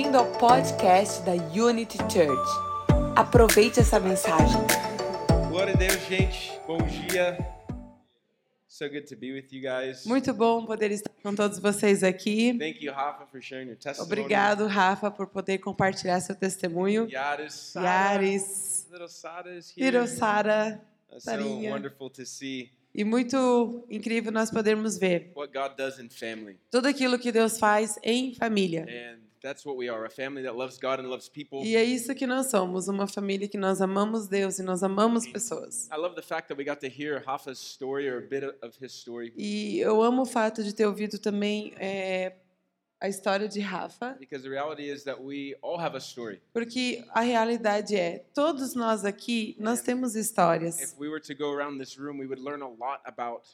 Bem-vindo ao podcast da Unity Church. Aproveite essa mensagem. Glória a Deus, gente. Bom dia. So good to be with you guys. Muito bom poder estar com todos vocês aqui. Thank you, Rafa, for sharing your testimony. Obrigado, Rafa, por poder compartilhar seu testemunho. Yaris, Sara, Yaris, little Sara is here. Hirosara. Uh, so wonderful to see E muito incrível nós podermos ver what God does in family. tudo aquilo que Deus faz em família. And that's what we are, a family that loves God and loves people. E é isso que nós somos, uma família que nós amamos Deus e nós amamos pessoas. I love the fact that we got to hear Rafa's story or a bit of his story E eu amo o fato de ter ouvido também é, a história de Rafa, because the reality is that we all have a story. porque a realidade é, todos nós aqui, nós temos histórias. If we were to go around this room, we would learn a lot about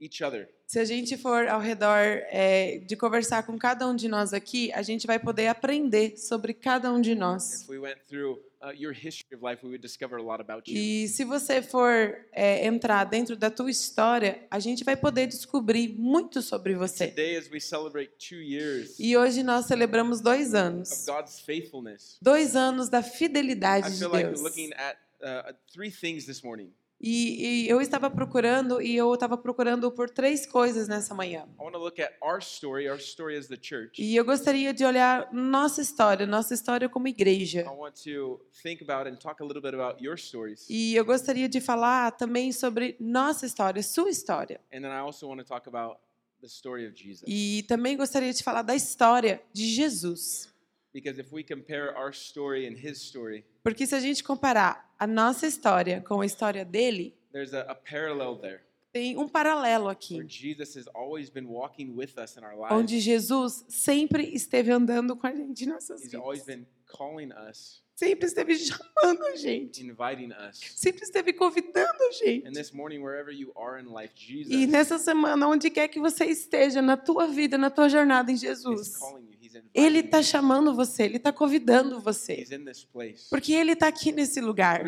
each other. Se a gente for ao redor é, de conversar com cada um de nós aqui, a gente vai poder aprender sobre cada um de nós. If we went through uh, your history of life, we would discover a lot about you. E se você for é, entrar dentro da tua história, a gente vai poder descobrir muito sobre você. Today, as we celebrate two years E hoje nós celebramos dois of anos. God's faithfulness, Dois anos da I fidelidade de feel like Deus. looking at uh, three things this morning. E, e eu estava procurando, e eu estava procurando por três coisas nessa manhã. Our story, our story. E eu gostaria de olhar nossa história, nossa história como igreja. E eu gostaria de falar também sobre nossa história, sua história. E também gostaria de falar da história de Jesus. Because if we compare our story and his story, Porque se a gente comparar a nossa história com a história dele, there's a, a parallel there tem um paralelo where aqui, Jesus has always been walking with us in our onde. Jesus sempre esteve andando com a gente em nossas He's always vidas. been calling us, Sempre esteve chamando a gente. inviting us. Sempre esteve convidando a And gente. this morning, wherever you are in life, E nessa semana, onde quer que você esteja, na tua vida, na tua jornada em Jesus, Ele está chamando você, Ele está convidando você. Porque Ele está aqui nesse lugar.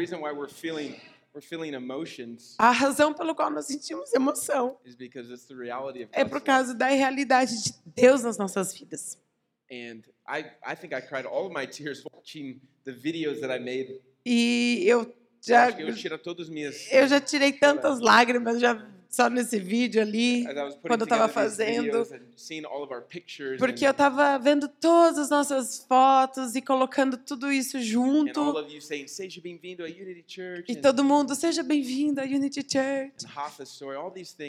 A razão pelo qual nós sentimos emoção é por causa da realidade de Deus nas nossas vidas. E eu já, eu eu já tirei tantas lágrimas já só nesse vídeo ali, quando eu estava fazendo. Porque eu estava vendo todas as nossas fotos e colocando tudo isso junto. of you saying, "Seja bem-vindo à Unity Church." E todo mundo, seja bem-vindo à Unity Church.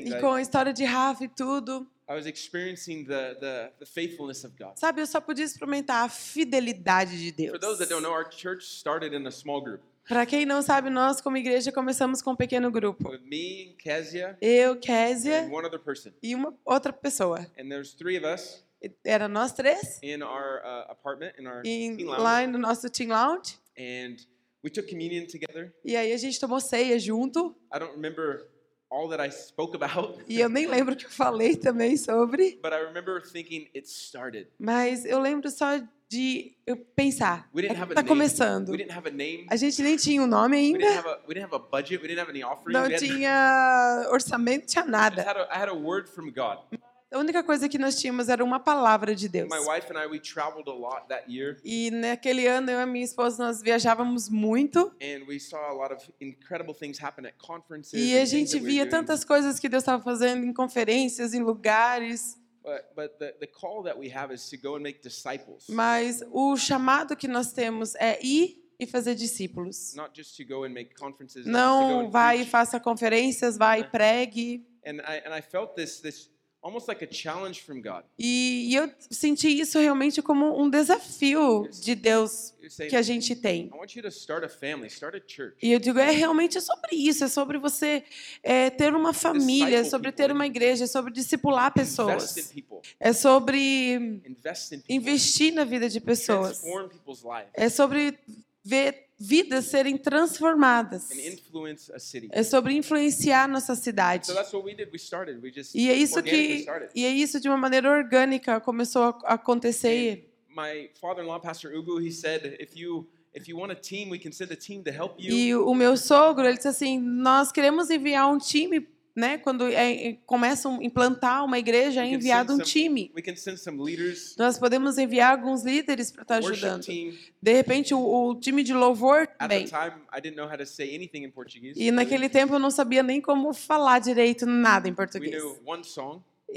E com a história de Rafa e tudo. I was experiencing the, the the faithfulness of God. Sabe, eu só podia experimentar a fidelidade de Deus. For those that don't know, our church started in a small group Para quem não sabe, nós como igreja começamos com um pequeno grupo. with me, Kezia, Eu, Késia and one other person. e uma outra pessoa. And there's three of us Era nós três, in our uh, apartment, in our teen lounge, lá no nosso Team Lounge. and we took communion together. E aí a gente tomou ceia junto. I don't remember all that I spoke about, E eu nem lembro o que eu falei também sobre. but I remember thinking it started. Mas eu lembro só de eu pensar. We É didn't que have a name. começando. We didn't have a name. A gente nem tinha um nome ainda. a budget. Não had, tinha orçamento, tinha I nada. had a, I had a. A única coisa que nós tínhamos era uma palavra de Deus. My wife and I we traveled a lot that year, E naquele ano eu e minha esposa nós viajávamos muito and we saw a lot of incredible things happen at conferences. e a gente via tantas coisas que Deus estava fazendo em conferências, em lugares, But but the, the call that we have is to go and make disciples, mas o chamado que nós temos é ir e fazer discípulos. not just to go and make conferences. not just to go Não vai e faça conferências, vai e pregue. And I and I felt this this almost like a challenge from God. E, eu senti isso realmente como um desafio de Deus que a gente tem. I want you to start a family, start a church. E eu digo, é realmente sobre isso, é sobre você é, ter uma família, é sobre ter uma igreja, é sobre discipular Invest pessoas, in people. é sobre investir na vida de pessoas, é sobre ver vidas serem transformadas, é sobre influenciar nossa cidade. E é isso que e é isso de uma maneira orgânica começou a acontecer. My father-in-law, Pastor Ubu, he said, if you. E o meu sogro, ele disse assim: "Nós queremos enviar um time né, quando é, é, começam a implantar uma igreja, é enviado um time. Leaders, Nós podemos enviar alguns líderes para estar worship ajudando. De repente, o, o time de louvor também. E naquele tempo eu não sabia nem como falar direito nada em português.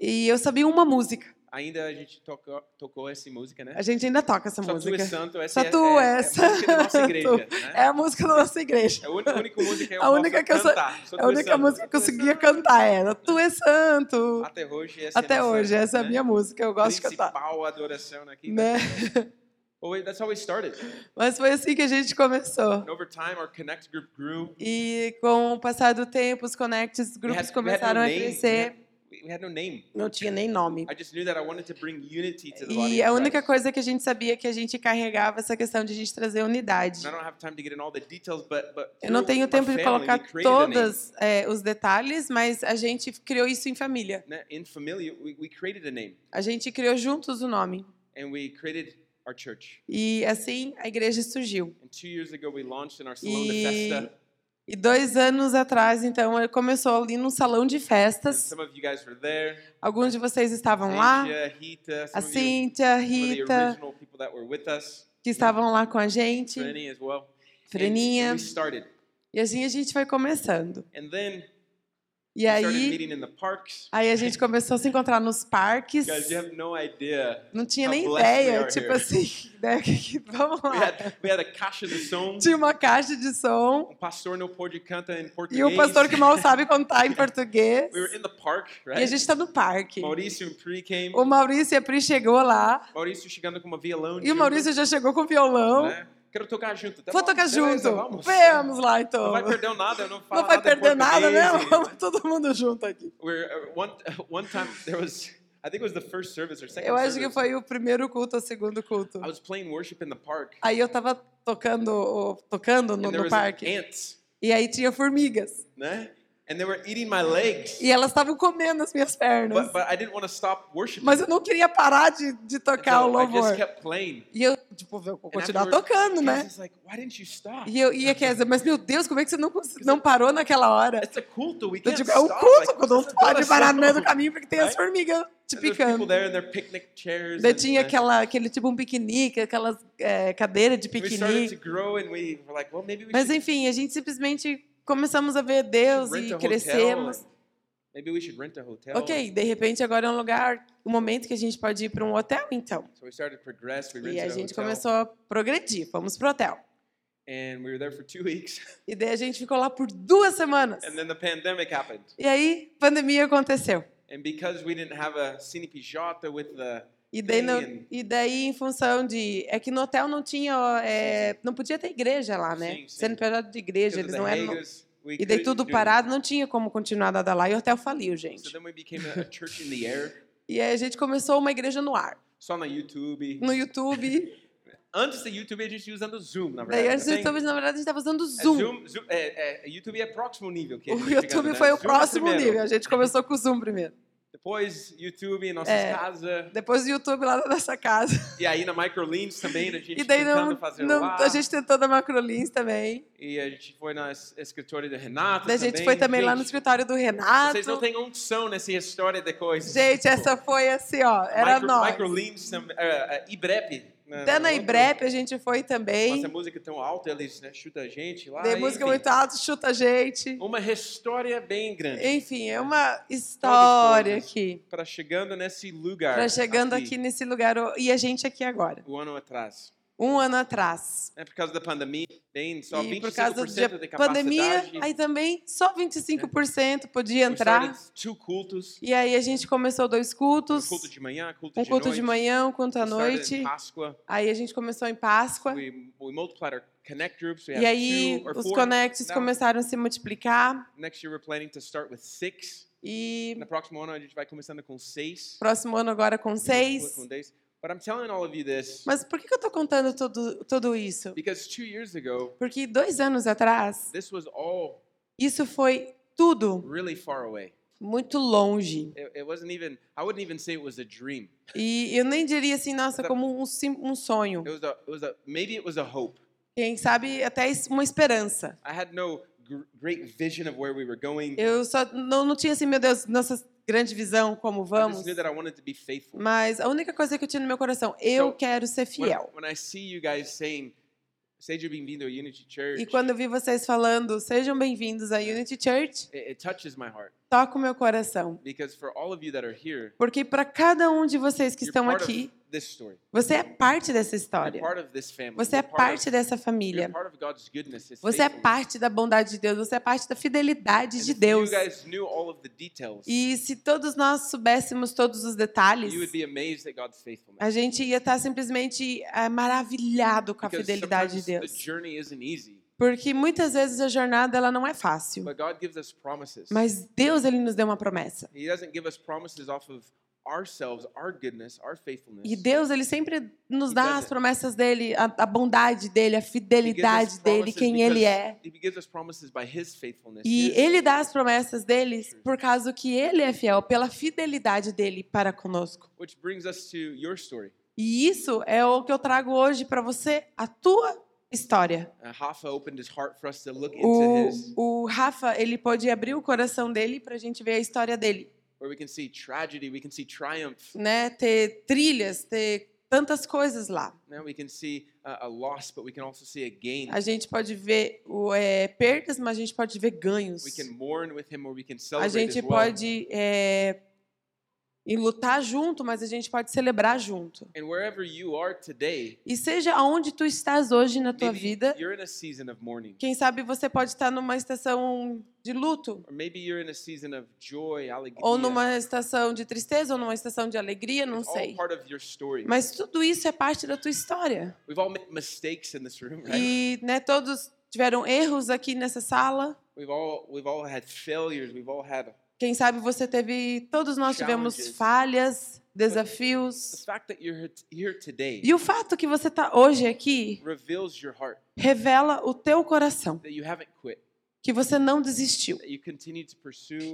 E eu sabia uma música. Ainda a gente tocou, tocou essa música, né? A gente ainda toca essa Só tu música. és santo, essa Só é, tu é, é a és música da nossa igreja, né? É a música da nossa igreja. É a única, a música que eu A única que eu cantar. Só É a tu és única santo. música que eu Tu conseguia cantar era Tu és santo. Até hoje, essa Até é a nossa, hoje, essa é a né? minha música, eu gosto de cantar. Principal adoração aqui. Né? Well, wait, that's how we started. Mas foi assim que a gente começou. Time, our Connect group grew. E com o passar do tempo, os Connects, grupos had- começaram a crescer. We, had no name. Não tinha nem nome. I just knew that I wanted to bring unity to the body E a única coisa que a gente sabia é que a gente carregava essa questão de a gente trazer unidade. And I don't have time to get in all the details, but but Eu não tenho tempo de family, colocar todos é, os detalhes, mas a gente criou isso em família. In familia, we, we created a name, A gente criou juntos o nome. and we created our church. E assim a igreja surgiu. And two years ago, we launched in our salão de festa. E dois anos atrás, então, ele começou ali num salão de festas. Alguns de vocês estavam lá. A Cíntia, the Rita, que estavam lá com a gente. Freninha. we started. E assim a gente foi começando. And then E aí, meeting in the parks. aí a gente começou a se encontrar nos parques. Guys, you have no idea. Não tinha nem ideia, tipo assim, né? Vamos lá. Tinha uma caixa de som Um pastor não pode cantar em português. e o pastor que mal sabe contar em português. We were in the park, E right? a gente está no parque. Maurício. O Maurício e a Pri chegou lá Maurício chegando com uma violão. e o Maurício já chegou com o violão. Quero tocar junto. Tá Vou bom, tocar beleza, junto. Vamos. Vamos lá, então. Não vai perder nada, eu não falo Não vai perder nada, né? português. Vamos todo mundo junto aqui. We're, uh, one, one time, there was, I think it was the first service or second Eu acho que foi o primeiro culto ou o segundo culto. I was playing worship in the park. Aí eu tava tocando, tocando no, no parque. ants, E aí tinha formigas. né? And they were eating my legs. E elas estavam comendo as minhas pernas. But, but I didn't want to stop worshiping. Mas eu não queria parar de, de tocar o so I just louvor. E eu, tipo, vou And continuar tocando, né? Like, why didn't you stop? E eu ia, Kézia, mas meu Deus, como é que você não, não parou naquela hora? It's a culto. We Eu can't digo, é um culto, Like, quando não pode parar no meio do caminho porque tem as Right? formigas te And picando. there in their picnic chairs. Daí and, tinha né? aquela, aquele tipo um piquenique, aquelas é, cadeiras de piquenique. and like, well, Mas enfim, a gente simplesmente começamos a ver Deus e a crescemos. maybe we should rent a hotel. Ok, de repente agora é um lugar, um momento que a gente pode ir para um hotel, então. So we started to progress. We E rented a a gente hotel. começou a progredir, fomos pro hotel. And we were there for two weeks. E daí a gente ficou lá por duas semanas. And then the pandemic happened. E aí, pandemia aconteceu. And because we didn't have a CNPJ with the E daí, no- e daí, em função de. É que no hotel não tinha. é, não podia ter igreja lá, né? Sim, sim. CNPJ de igreja, because eles não eram. Hagas, E daí tudo parado, não tinha como continuar nada lá. E o hotel faliu, So gente. air. E aí a gente começou uma igreja no ar. Só na YouTube. No YouTube. Antes do YouTube, a gente usando Zoom, na daí verdade. antes do YouTube, na verdade, a gente estava usando é, Zoom. Zoom, Zoom é, é, YouTube é o próximo nível que O YouTube né? foi o Zoom é próximo nível. A gente começou com o Zoom primeiro. Depois, YouTube em nossas É. casas. Depois o YouTube lá na nossa casa. E aí na Microlins também, a gente E daí tentando não, fazer não- lá. a gente tentou na Macrolins também. E a gente foi na es- escritório do Renato Daí a gente foi também lá no Gente, escritório do Renato. Vocês não têm unção nessa história de coisas. Gente, essa foi assim, ó. Era Micro, nós. Microlins, é, é, Ibrep. Né, Até na outra- Ibrep a gente foi também. Nossa música tão alta, eles né, chutam a gente lá. Enfim. música muito alta, chuta a gente. Uma história bem grande. Enfim, é uma história coisas. aqui. Para chegando nesse lugar. Pra chegando aqui nesse lugar. E a gente aqui agora. O ano atrás. Um ano atrás. É por causa da pandemia, tem só e 25% por causa de da capacidade. pandemia, aí também só 25% podia We entrar. cultos. E aí a gente começou dois cultos. Culto de manhã, culto Um de culto noite. de manhã, um culto à noite. Aí a gente começou em Páscoa. We, we groups. We E have aí os connects começaram a se multiplicar. Next year we're planning to start with six. E No próximo ano a gente vai começando com seis. próximo ano agora com seis. Com dez. But I'm telling all of you this Mas por que eu tô contando tudo, tudo isso? because two years ago, Porque dois anos atrás, this was all isso foi tudo really far away. muito longe. It, it wasn't even, I wouldn't even say it was a dream. E eu nem diria assim, nossa, como um, um sonho. It was a, it was a, maybe it was a hope. Quem sabe até uma esperança. I had no gr- great vision of where we were going. Eu só não, não tinha assim, meu Deus, nossa grande visão, como vamos. Mas a única coisa que eu tinha no meu coração, eu So, quero ser When, fiel. when I see you guys saying, seja bem-vindo ao Unity Church, E quando eu vi vocês falando, sejam bem-vindos à Unity Church, it, it touches my heart. Toca o meu coração. Here, Porque para cada um de vocês que estão aqui, você é parte dessa história. Você é parte dessa família. Você é parte da bondade de Deus. Você é parte da fidelidade de Deus. E se todos nós soubéssemos todos os detalhes, a gente ia estar simplesmente eh, maravilhado com a fidelidade de Deus. Porque muitas vezes a jornada ela não é fácil. Mas Deus ele nos deu uma promessa. He doesn't give us promises off of ourselves, our goodness, our faithfulness. E Deus ele sempre nos dá as promessas dele, a, a bondade dele, a fidelidade dele, quem ele é. E ele dá as promessas deles por causa que ele é fiel, pela fidelidade dele para conosco. which brings us to your story. E isso é o que eu trago hoje para você, a tua história. Uh, Hafa opened his O, o Rafa, ele pôde abrir o coração dele para a gente ver a história dele, where we can see tragedy, we can see triumph, né? Ter trilhas, ter tantas coisas lá. now we can see uh, a loss, but we can also see a gain. A gente pode ver o, é, perdas, mas a gente pode ver ganhos. We can mourn with him, or we can A gente as well. pode é, e lutar junto, mas a gente pode celebrar junto. Today, E seja aonde tu estás hoje na tua vida, quem sabe você pode estar numa estação de luto, joy, alegria. ou numa estação de tristeza, ou numa estação de alegria, não sei. Mas tudo isso é parte da tua história. Room, right? E né, todos tiveram erros aqui nessa sala. We've all we've all had failures. We've all had Quem sabe você teve, todos nós tivemos falhas, desafios. E o fato que você está hoje aqui revela o teu coração, que você não desistiu.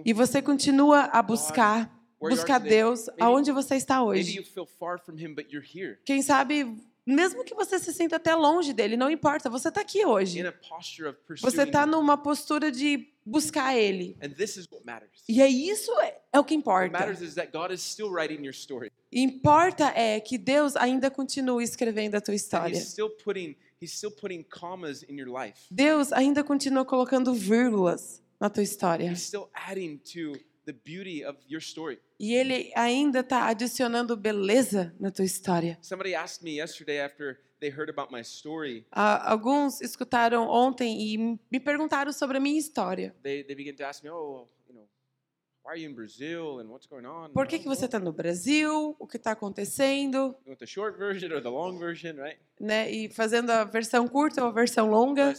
E você continua a buscar, buscar. Deus aonde você está hoje. Quem sabe, mesmo que você se sinta até longe dele, não importa, você está aqui hoje. Você está numa postura de buscar ele. E é isso é, é o que importa. story. Importa é que Deus ainda continue escrevendo a tua história. Deus ainda continua colocando vírgulas na tua história. The beauty of your story. E Ele ainda está adicionando beleza na tua história. Somebody asked me yesterday after they heard about my story. Ah, alguns escutaram ontem e me perguntaram sobre a minha história. They they began to ask me, oh, why are you in Brazil and what's going on? Por que, que você está no Brasil? O que está acontecendo? You want the short version or the long version, right? Né? E fazendo a versão curta ou a versão longa.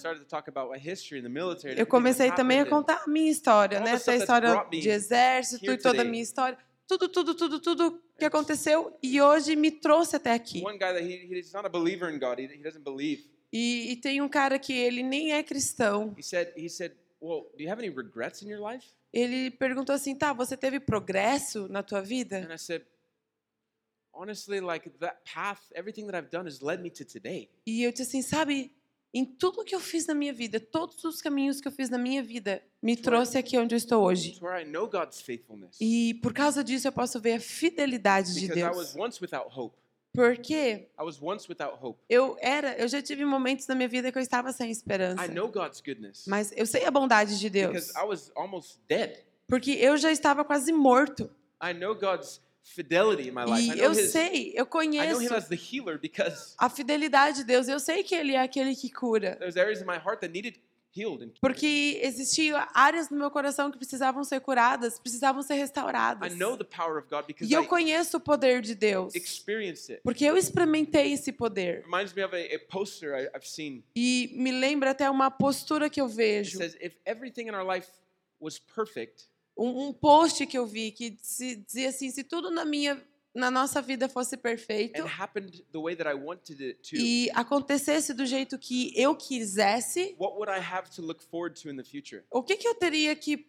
Eu comecei também a contar a minha história, né? Essa história de exército e toda a minha história. Tudo, tudo, tudo, tudo que aconteceu e hoje me trouxe até aqui. One guy that he, he's not a believer in God. He, he doesn't believe. E, e tem um cara que ele nem é cristão. He said he said, "Well, do you have any regrets in your life?" Ele perguntou assim: tá, você teve progresso na tua vida? And I said, honestly, like that path, everything that I've done has led me to today. E eu disse assim: sabe, em tudo que eu fiz na minha vida, todos os caminhos que eu fiz na minha vida, me trouxe aqui onde eu estou hoje. E por causa disso eu posso ver a fidelidade de Because I was Deus. Porque I was once without hope. eu era, eu já tive momentos na minha vida que eu estava sem esperança. I know God's goodness. Mas eu sei a bondade de Deus. Porque eu já estava quase morto. I know God's fidelity in my life. I E know eu his, sei, eu I know conheço him as the healer because a fidelidade de Deus. Eu sei que Ele é aquele que cura. there's areas in my heart that needed. Porque existiam áreas no meu coração que precisavam ser curadas, precisavam ser restauradas. E eu conheço o poder de Deus. Porque eu experimentei esse poder. E me lembra até uma postura que eu vejo. Um, post que eu vi que dizia assim: se tudo na minha, na nossa vida fosse perfeito e acontecesse do jeito que eu quisesse, what would I have to look forward to in the future? o que, que eu teria que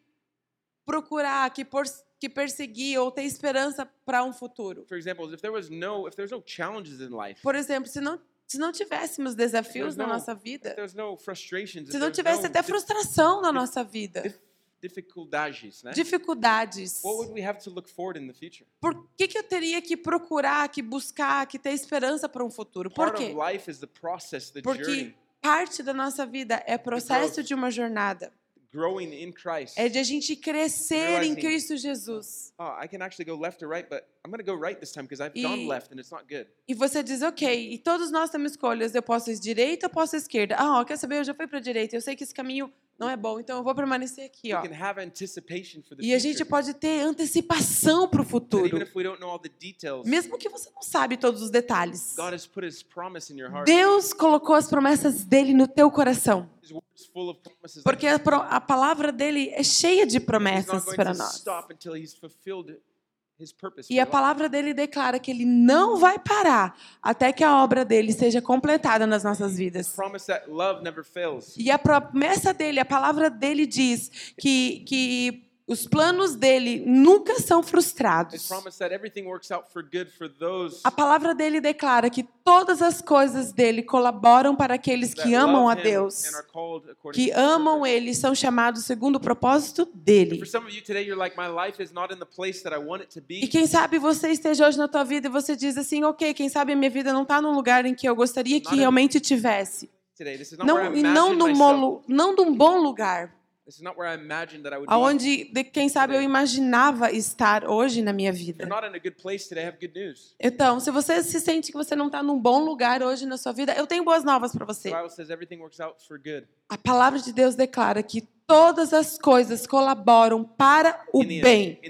procurar, que, por, que perseguir ou ter esperança para um futuro? For example, if there was no, if there's no challenges in life, Por exemplo, se não Se não tivéssemos desafios na no- nossa vida, se não tivesse até frustração na nossa vida, dificuldades, né? dificuldades, What would we have to look forward in the future? por que, que eu teria que procurar, que buscar, que ter esperança para um futuro? Por Part quê? of life is the process, the Porque journey, parte da nossa vida é processo de uma jornada. growing in Christ. É de a gente crescer em Cristo Jesus. Oh, I can actually go left or right, but I'm going to go right this time because I've E- gone left and it's not good. E você diz, ok, e todos nós temos escolhas, eu posso ir direita ou posso ir esquerda. Ah, ó, quer saber, eu já fui para direita, eu sei que esse caminho não é bom, então eu vou permanecer aqui, ó. E a gente pode ter antecipação para o futuro, mesmo que você não sabe todos os detalhes. Deus colocou as promessas dele no teu coração, porque a, a palavra dele é cheia de promessas para nós. E a palavra dele declara que ele não vai parar até que a obra dele seja completada nas nossas vidas. E a promessa dele, a palavra dele diz que, que os planos dele nunca são frustrados. A palavra dele declara que todas as coisas dele colaboram para aqueles que amam a Deus, que amam ele, são chamados segundo o propósito dele. E quem sabe você esteja hoje na tua vida e você diz assim, ok, quem sabe a minha vida não está num lugar em que eu gostaria que realmente tivesse. Não, e não num, bolo, não num bom lugar, This is not where I imagined that I would be. aonde, de- quem sabe, eu imaginava estar hoje na minha vida. Então, se você se sente que você não está num bom lugar hoje na sua vida, eu tenho boas novas para você. The Bible says everything works out for good. A palavra de Deus declara que todas as coisas colaboram para o bem.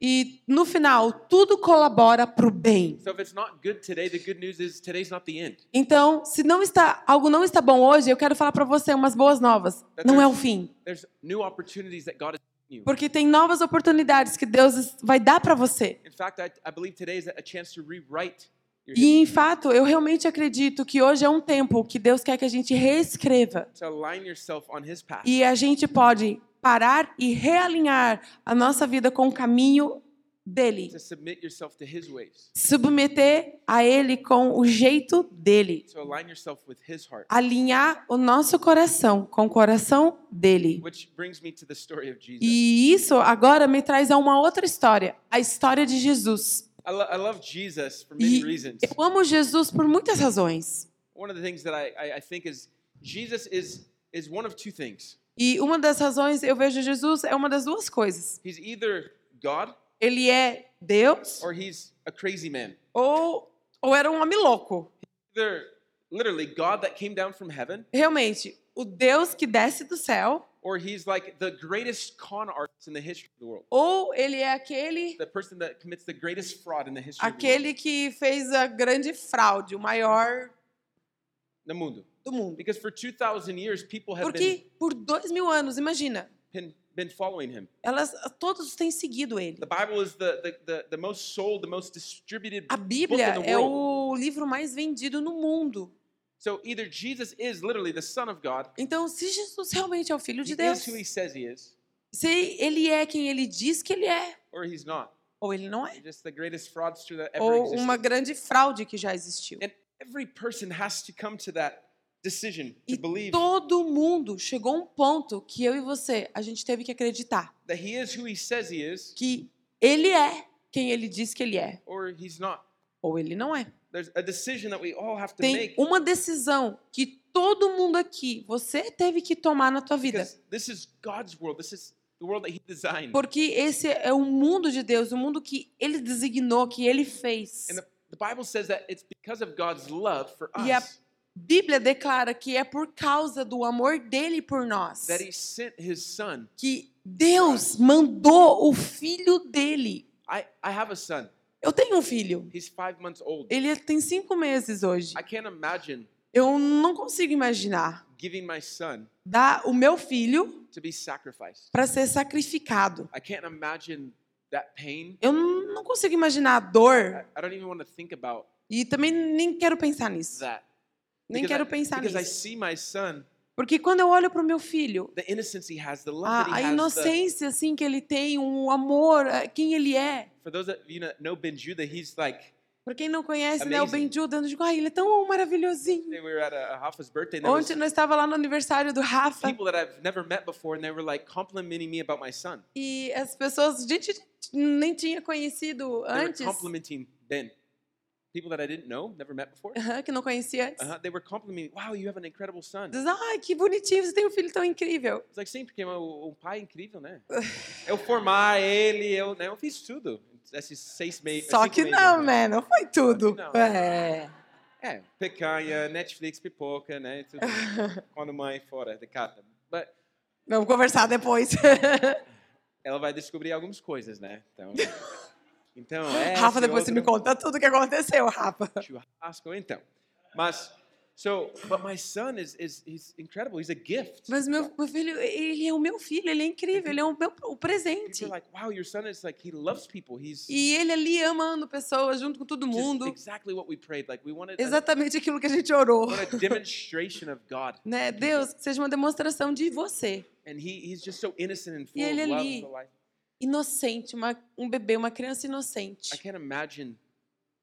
E no final, tudo colabora para o bem. So if it's not good today, the good news is today's not the end. Então, se não está algo não está bom hoje, eu quero falar para você umas boas novas. Não é o fim, There's new opportunities that God has given you. porque tem novas oportunidades que Deus vai dar para você. In fact, I, I believe today is a chance to rewrite your E, em fato, eu realmente acredito que hoje é um tempo que Deus quer que a gente reescreva. E a gente pode parar e realinhar a nossa vida com o caminho dele. to submit yourself to His ways, Submeter a ele com o jeito dele. Alinhar o nosso coração com o coração dele. Which brings me to the story of Jesus. E isso agora me traz a uma outra história, a história de Jesus. E eu amo Jesus por muitas razões. One of the things that I, I, I think is Jesus is is one of two things. E uma das razões eu vejo Jesus é uma das duas coisas. He's either God Ele é Deus or he's a crazy man. ou, ou era um homem louco. Either literally God that came down from heaven, Realmente, o Deus que desce do céu, or he's like the greatest con artist in the history of the world. ou ele é aquele The person that commits the greatest fraud in the history of the world. aquele que fez a grande fraude, o maior No mundo. do mundo. Because for 2,000 years, people have been, Porque por dois mil anos, imagina, been, been following him. elas todos têm seguido ele. The Bible is the, the, the, the most sold, the most distributed A book Bíblia in the é world. o livro mais vendido no mundo. So either Jesus is literally the Son of God, Então, se Jesus realmente é o Filho he de is Deus, who he says he is, se ele é quem ele diz que ele é, or he's not. ou ele não é, just the greatest fraudster that ever ou existed. uma grande fraude que já existiu. And every person has to come to that decision to E believe todo mundo chegou a um ponto que eu e você, a gente teve que acreditar that he is who he says he is, que ele é quem ele diz que ele é, or he's not. ou ele não é. There's a decision that we all have to Tem make uma decisão que todo mundo aqui, você teve que tomar na tua vida. because this is God's world. This is the world that he designed. Porque esse é o mundo de Deus, o mundo que ele designou, que ele fez. The, Bible says that it's because of God's love for E a us Bíblia declara que é por causa do amor dele por nós that he sent his son. que Deus mandou o filho dele. I, I have a son. Eu tenho um filho. He's five months old. Ele tem cinco meses hoje. I can't imagine Eu não consigo imaginar giving my son dar o meu filho to be sacrificed. para ser sacrificado. I can't imagine. Eu não consigo imaginar a dor I, I don't even want to think about e também nem quero pensar nisso. that. Nem Because quero I, pensar nisso. see my son, Porque quando eu olho para o meu filho, the innocence he has, the love a, that a has. The, inocência assim que ele tem, o amor, eh, quem ele é. for those of you that know Ben Judah, he's like Pra quem não conhece, né, o Amazing. Benju dando de ai, ele é tão maravilhosinho. We a, a birthday, Ontem nós estava lá no aniversário do Rafa before, and they were like e as pessoas, gente, nem tinha conhecido They were antes, complimenting Ben. People that I didn't know, never met before. aham, que não conhecia antes. Uh-huh. They were complimenting, wow, you have an incredible son. Diz, ai, que bonitinho, você tem um filho tão incrível. It's like, sim, porque é um pai incrível, né? Eu formar ele, eu, né, eu fiz tudo. Esses seis meses. Só que não, né? Não foi tudo. Não. É. É, picanha, Netflix, pipoca, né? Tudo. Quando mãe fora de casa. But Vamos conversar depois. ela vai descobrir algumas coisas, né? Então, então é. Rafa, depois você me conta tudo o que aconteceu, Rafa. Churrasco, então. Mas, so, but my son is, is he's incredible. He's a gift. Mas meu, meu filho, ele é o meu filho, ele é incrível, ele é o meu o presente. Like, wow, your son is like, he loves people. He's E ele ali amando pessoas junto com todo mundo. exactly what we prayed. Like, we wanted a, Exatamente aquilo que a gente orou. a demonstration of God. Né? Deus, que seja uma demonstração de você. And he, he's just so innocent and full E ele of love ali-. Inocente, uma, um bebê, uma criança I inocente. can't imagine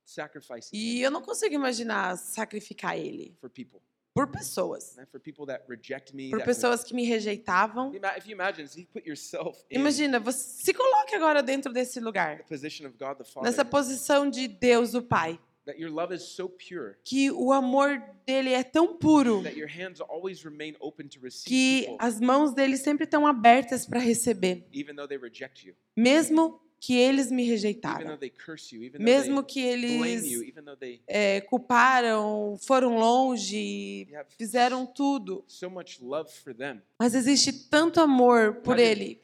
sacrificing E eu não consigo imaginar sacrificar ele for people. por pessoas. né? For people that reject me. Por that pessoas que me rejeitavam. Ima- If you imagine, if you put yourself in Imagina, você se coloque agora dentro desse the lugar, position of God the Father, nessa posição de Deus, o Pai, that your love is so pure que o amor dele é tão puro that your hands always remain open to receive que people, as mãos dele sempre estão abertas para receber, even though they reject you, mesmo que eles me rejeitaram, mesmo que eles é, culparam, foram longe, fizeram tudo. so much love for them. Mas existe tanto amor por ele.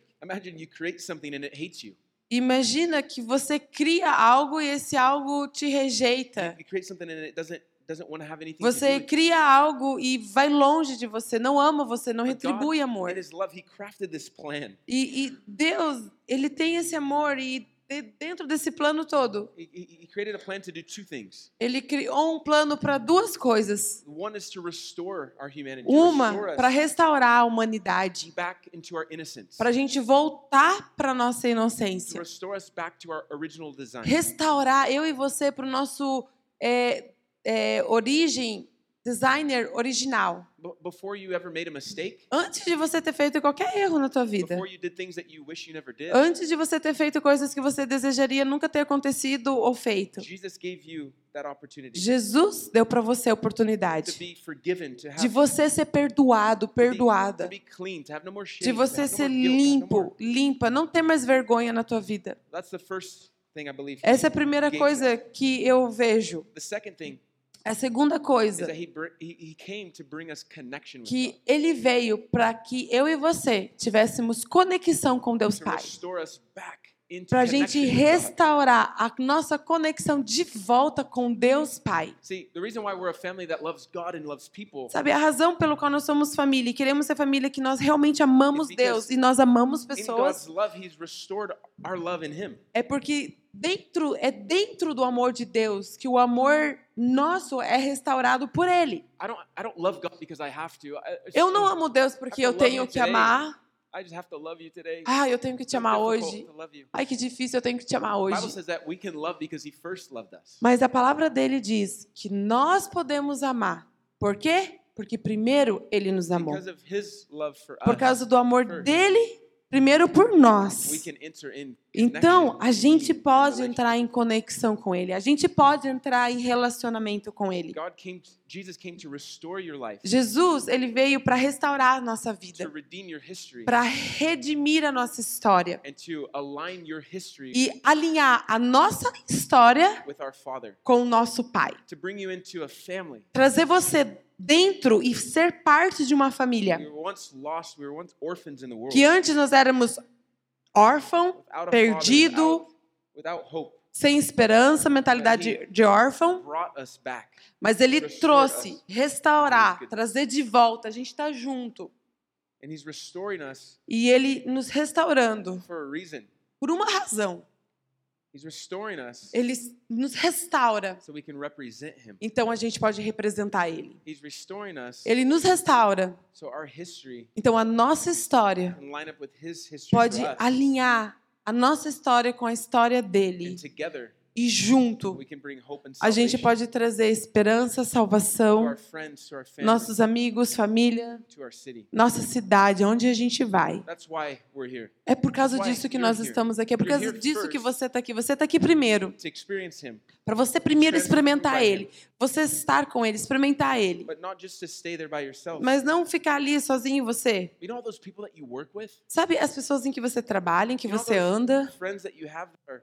Imagina que você cria algo e esse algo te rejeita. Você cria algo e vai longe de você, não ama você, não retribui amor. E, e Deus, ele tem esse amor e de- dentro desse plano todo, He, he, he created a plan to do two things. ele criou um plano para duas coisas. One is to restore our humanity, to Uma, para restaurar a humanidade, para a gente voltar para nossa inocência. Restaurar eu e você para o nosso é, é, origem, designer original. Before you ever made a mistake, Antes de você ter feito qualquer erro na tua vida. before you did things that you wish you never did, Antes de você ter feito coisas que você desejaria nunca ter acontecido ou feito. Jesus gave you that opportunity Jesus deu para você a to oportunidade be forgiven, to have de você ser perdoado, to be- perdoada, to be clean, to have no more shame, de to você ser to limpo, limpa, não ter mais vergonha na tua vida. That's the first thing I believe. Essa é a primeira coisa que eu vejo. The second thing A segunda is coisa que ele veio para que eu e você tivéssemos conexão com Deus Pai. Para a gente restaurar a nossa conexão de volta com Deus Pai. Sabe, a razão pelo qual nós somos família e queremos ser família é que nós realmente amamos Deus e nós amamos pessoas é porque dentro é dentro do amor de Deus que o amor nosso é restaurado por ele. I don't, I don't love God because I have to. I, it's- Eu não amo Deus porque eu tenho que today. amar. I just have to love you today. Ah, eu tenho que te amar hoje. Ai, que difícil, eu tenho que te amar hoje. Mas a palavra dele diz que nós podemos amar. Por quê? Porque primeiro ele nos amou. Por us, causa do amor dele, primeiro por nós. Então, a gente pode entrar em conexão com Ele. A gente pode entrar em relacionamento com Ele. Jesus ele veio para restaurar a nossa vida, para redimir a nossa história e alinhar a nossa história com o nosso Pai. Trazer você dentro e ser parte de uma família. Que antes nós éramos órfão, perdido, sem esperança, mentalidade de órfão. Mas ele trouxe restaurar, trazer de volta. A gente está junto. And He's restoring us E ele nos restaurando por uma razão. He's restoring us Ele nos restaura. Então a gente pode representar ele. Ele nos restaura. Então a nossa história pode alinhar a nossa história com a história dele. E junto, a gente pode trazer esperança, salvação, nossos amigos, família, nossa cidade, onde a gente vai. É por causa disso que nós estamos aqui. É por causa disso que você está aqui. Você está aqui primeiro. Para você primeiro experimentar. Ele. Você estar com Ele, experimentar Ele. Mas não ficar ali sozinho você. Sabe as pessoas em que você trabalha, em que você anda,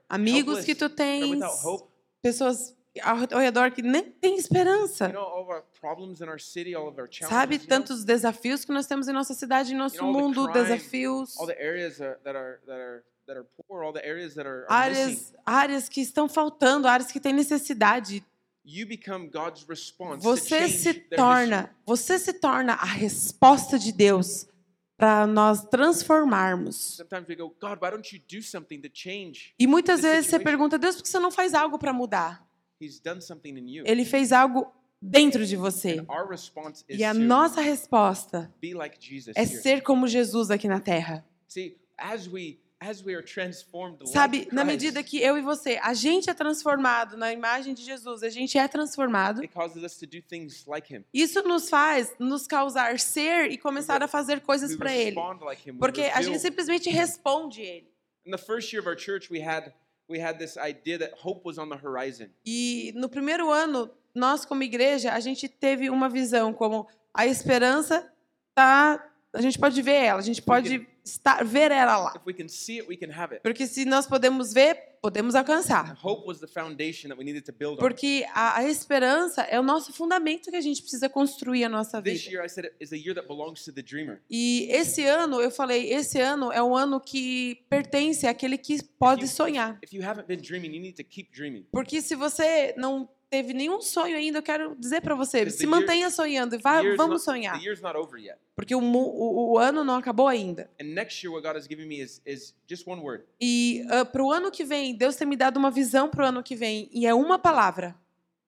amigos que tu that pessoas ao redor que nem You esperança. Sabe tantos desafios que nós temos em nossa cidade, em nosso mundo, desafios, áreas, áreas que estão faltando, áreas que têm necessidade. Você se torna, você se torna a resposta de Deus para nós transformarmos. Go? E muitas vezes você pergunta, Deus, por que você não faz algo para mudar? Ele fez algo dentro de você. E a nossa resposta é ser como Jesus aqui na terra. See, as we as we are transformed Sabe, na medida que eu e você, a gente é transformado na imagem de Jesus, a gente é transformado, it causes us to do things like him. isso nos faz nos causar ser e começar a fazer coisas para Ele. respond like him. We Porque a gente simplesmente responde Ele. In the first year of our church, we had we had this idea that hope was on the horizon. E no primeiro ano, nós como igreja, a gente teve uma visão como a esperança tá, a gente pode ver ela, a gente pode estar, ver ela lá. If we can see it, we can have it. Porque se nós podemos ver, podemos alcançar. Hope was the foundation that we needed to build on. Porque a, a esperança é o nosso fundamento que a gente precisa construir a nossa This vida. year, I said it is a year that belongs to the dreamer. E esse ano, eu falei, esse ano é um ano que pertence àquele que pode If you- sonhar. If you haven't been dreaming, you need to keep dreaming. Porque se você não teve nenhum sonho ainda, eu quero dizer para você, se mantenha sonhando e vá, vamos sonhar. Porque o, o, o ano não acabou ainda. And next year, what God has given me is is just one word: E para o ano que vem, Deus tem me dado uma visão para o ano que vem. E é uma palavra: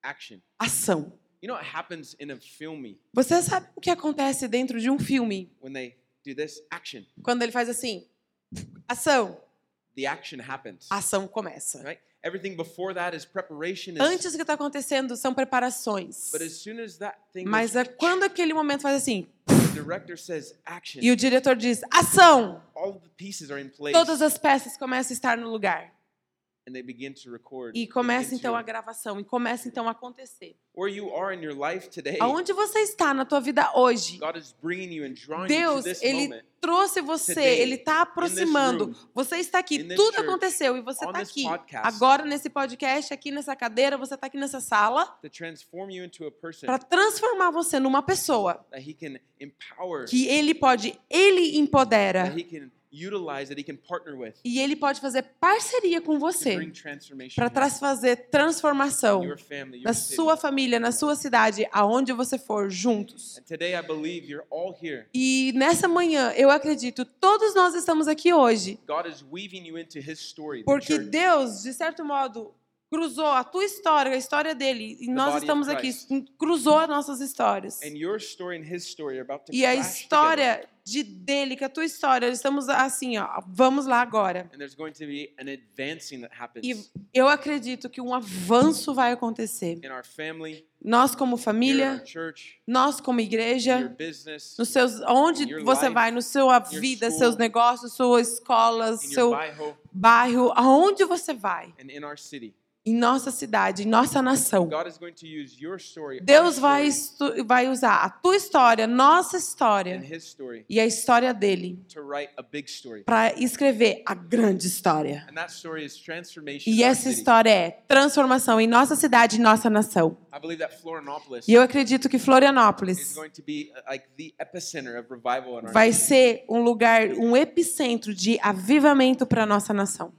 action. ação. You know what happens in a film Você sabe o que acontece dentro de um filme? when they do this? Action. Quando ele faz assim: ação, The action happens. a ação começa. Right? Everything before that is preparation. Is, Antes do que está acontecendo são preparações. but as soon as that thing, Mas is, é quando aquele momento faz assim, the director says action. e o diretor diz: ação! all of the pieces are in place, Todas as peças começam a estar no lugar. E begin começa então a gravação, e começa então a acontecer. where you are in your life today. Aonde você está na tua vida hoje? God is bringing you and drawing Deus, you to this ele moment trouxe você, Today, ele está aproximando. room, Você está aqui, tudo church, aconteceu e você está aqui. podcast. Agora nesse podcast, aqui nessa cadeira, você está aqui nessa sala para transformar você numa pessoa que ele pode, ele empodera utilize, that He can partner with e ele pode fazer parceria com você para fazer transformação your family, your na city. sua família, na sua cidade, aonde você for, juntos. Today I believe you're all here. E nessa manhã, eu acredito, todos nós estamos aqui hoje God is weaving you into His story. the porque. Deus, de certo modo, cruzou a tua história, a história dele, e nós estamos aqui, cruzou as nossas histórias. And your story and His story are about to E a história de dele, que a tua história, estamos assim, ó, vamos lá agora. And there's going to be an advancing that happens E eu acredito que um avanço vai acontecer. in our family, Nós como família, nós como igreja, business, nos seus onde você vai, no sua your vida, seus negócios, sua escola, seu bairro, aonde você vai, em nossa cidade, em nossa nação. Deus vai, vai usar a tua história, nossa história e a história dele para escrever a grande história. E essa história é transformação em nossa cidade e nossa nação. E eu acredito que is Florianópolis uh, vai ser um lugar, um epicentro de avivamento para nossa nação.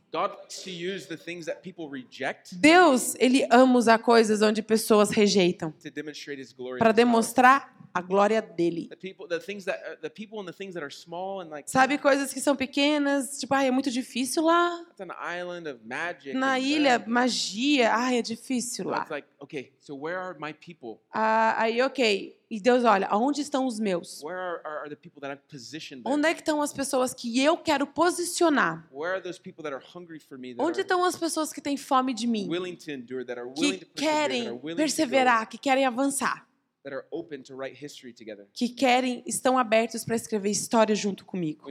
Deus, ele ama usar coisas onde pessoas rejeitam para demonstrar a glória dele. Sabe coisas que são pequenas, tipo, ai, é muito difícil lá. it's an island of magic. Na ilha, magia, ai, é difícil lá. it's like, okay, so where are my people? Ah, aí, ok. E Deus olha, aonde estão os meus? Are, are? Onde é que estão as pessoas que eu quero posicionar? Where are those people that are hungry for me? That Onde are estão as pessoas que têm fome de mim? endure, Que querem perseverar, que querem avançar, grow, that are open to write history together. que querem, estão abertos para escrever história junto comigo.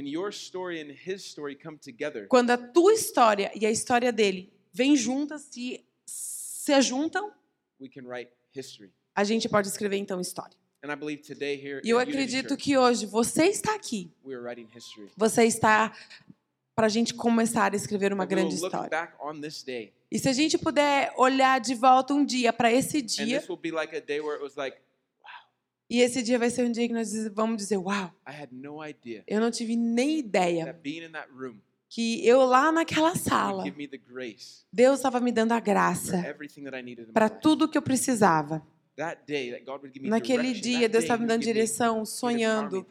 Together, Quando a tua história e a história dele vêm juntas e se juntam, we can write history. a gente pode escrever então história. And I believe today here E eu acredito que hoje você está aqui, você está para a gente começar a escrever uma grande história. E se a gente puder olhar de volta um dia para esse dia, this will be like a day where it was like, e esse dia vai ser um dia que nós vamos dizer, uau, I had no idea eu não tive nem ideia that being in that room que eu lá naquela sala, would give me the grace Deus estava me dando a graça para tudo que eu precisava. That day that God would give me Naquele dia, Deus estava me dando direção, sonhando.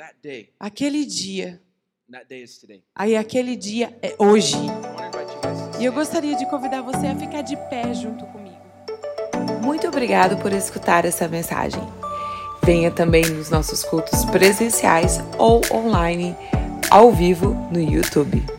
Aquele dia, and that day is today. aí aquele dia é hoje. E eu gostaria de convidar você a ficar de pé junto comigo. Muito obrigado por escutar essa mensagem. Venha também nos nossos cultos presenciais ou online, ao vivo no YouTube.